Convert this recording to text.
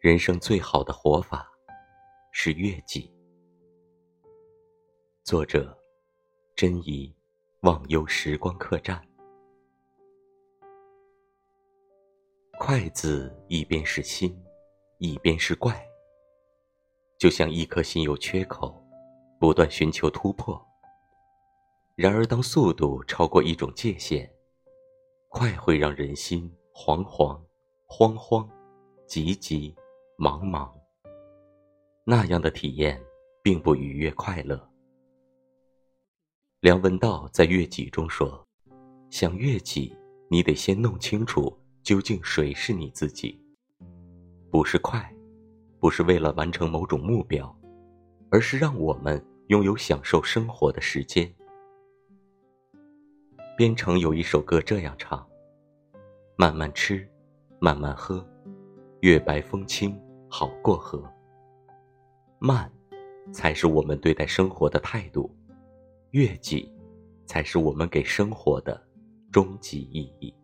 人生最好的活法是悦己。作者：真怡，忘忧时光客栈。筷子一边是心，一边是怪，就像一颗心有缺口，不断寻求突破。然而，当速度超过一种界限，快会让人心惶惶、慌慌、急急、茫茫。那样的体验并不愉悦快乐。梁文道在《悦己》中说：“想悦己，你得先弄清楚究竟谁是你自己。不是快，不是为了完成某种目标，而是让我们拥有享受生活的时间。”边城有一首歌这样唱：“慢慢吃，慢慢喝，月白风清好过河。慢，才是我们对待生活的态度。”越己，才是我们给生活的终极意义。